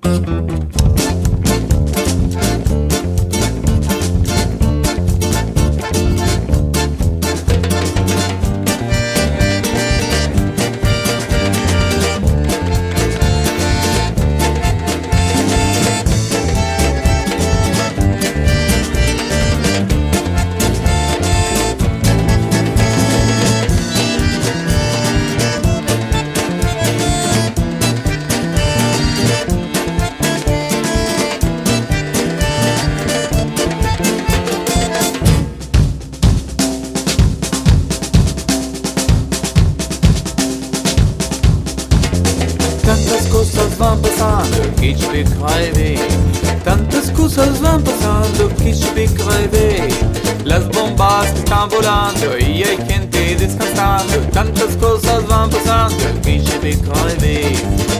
Tantas begreife Tantas cosas van pasando que ich begreife Las bombas están volando y hay gente descansando. Tantas cosas van pasando que ich begreife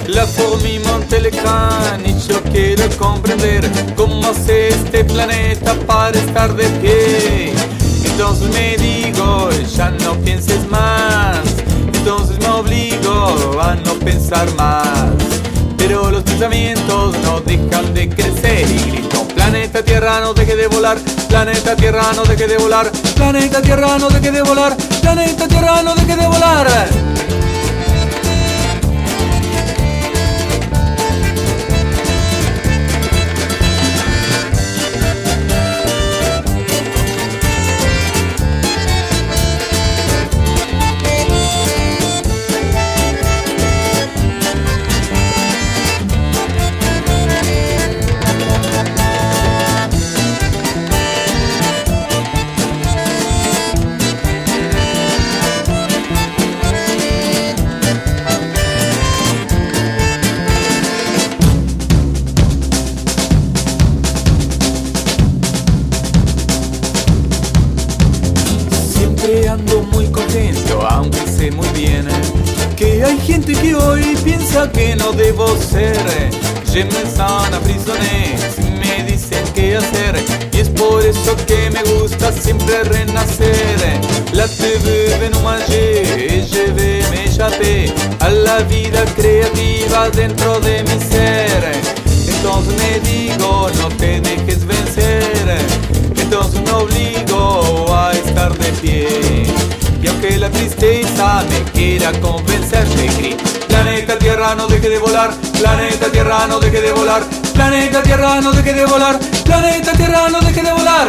La forma Montelecán y yo quiero comprender Cómo hace este planeta para estar de pie. Entonces me digo, ya no pienses más. Entonces me obligo a no pensar más. Pero los pensamientos no dejan de crecer y grito, planeta Tierra no deje de volar, planeta Tierra no deje de volar, planeta Tierra no deje de volar, planeta Tierra no deje de volar. Ando muy contento, aunque sé muy bien que hay gente que hoy piensa que no debo ser. Je me sens emprisonné, me dicen qué hacer, y es por eso que me gusta siempre renacer. La TV de no manger, je vais m'échapper a la vida creativa dentro de mi ser. Entonces me digo, quiera convencer, Planeta Tierra, no deje de volar. Planeta Tierra, no deje de volar. Planeta Tierra, no deje de volar. Planeta Tierra, no deje de volar.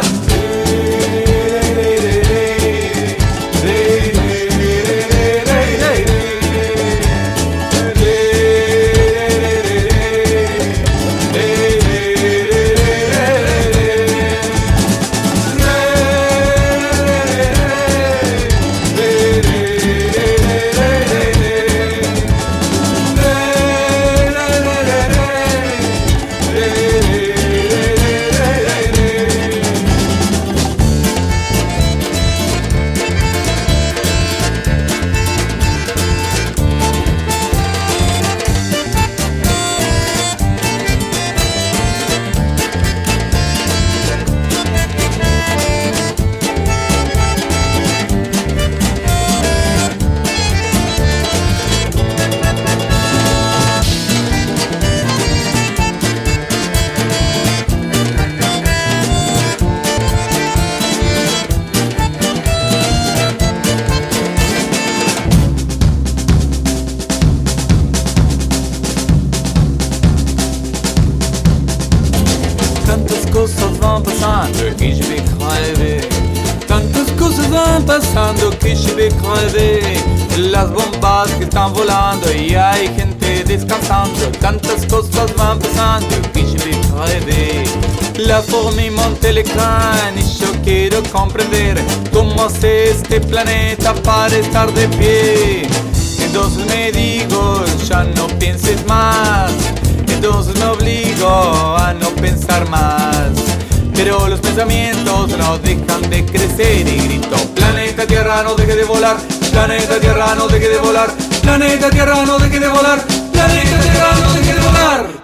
Que je vais crever. Tantas cosas van pasando que je vais crever. Las bombas que están volando y hay gente descansando. Tantas cosas van pasando que je vais crever. La forma y Montelecán y yo quiero comprender cómo hace este planeta para estar de pie. Entonces me digo, ya no pienses más. Entonces me obligo a no pensar más. Pensamientos no dejan de crecer y grito: Planeta Tierra, no deje de volar. Planeta Tierra, no deje de volar. Planeta Tierra, no deje de volar. Planeta Tierra, no deje de volar.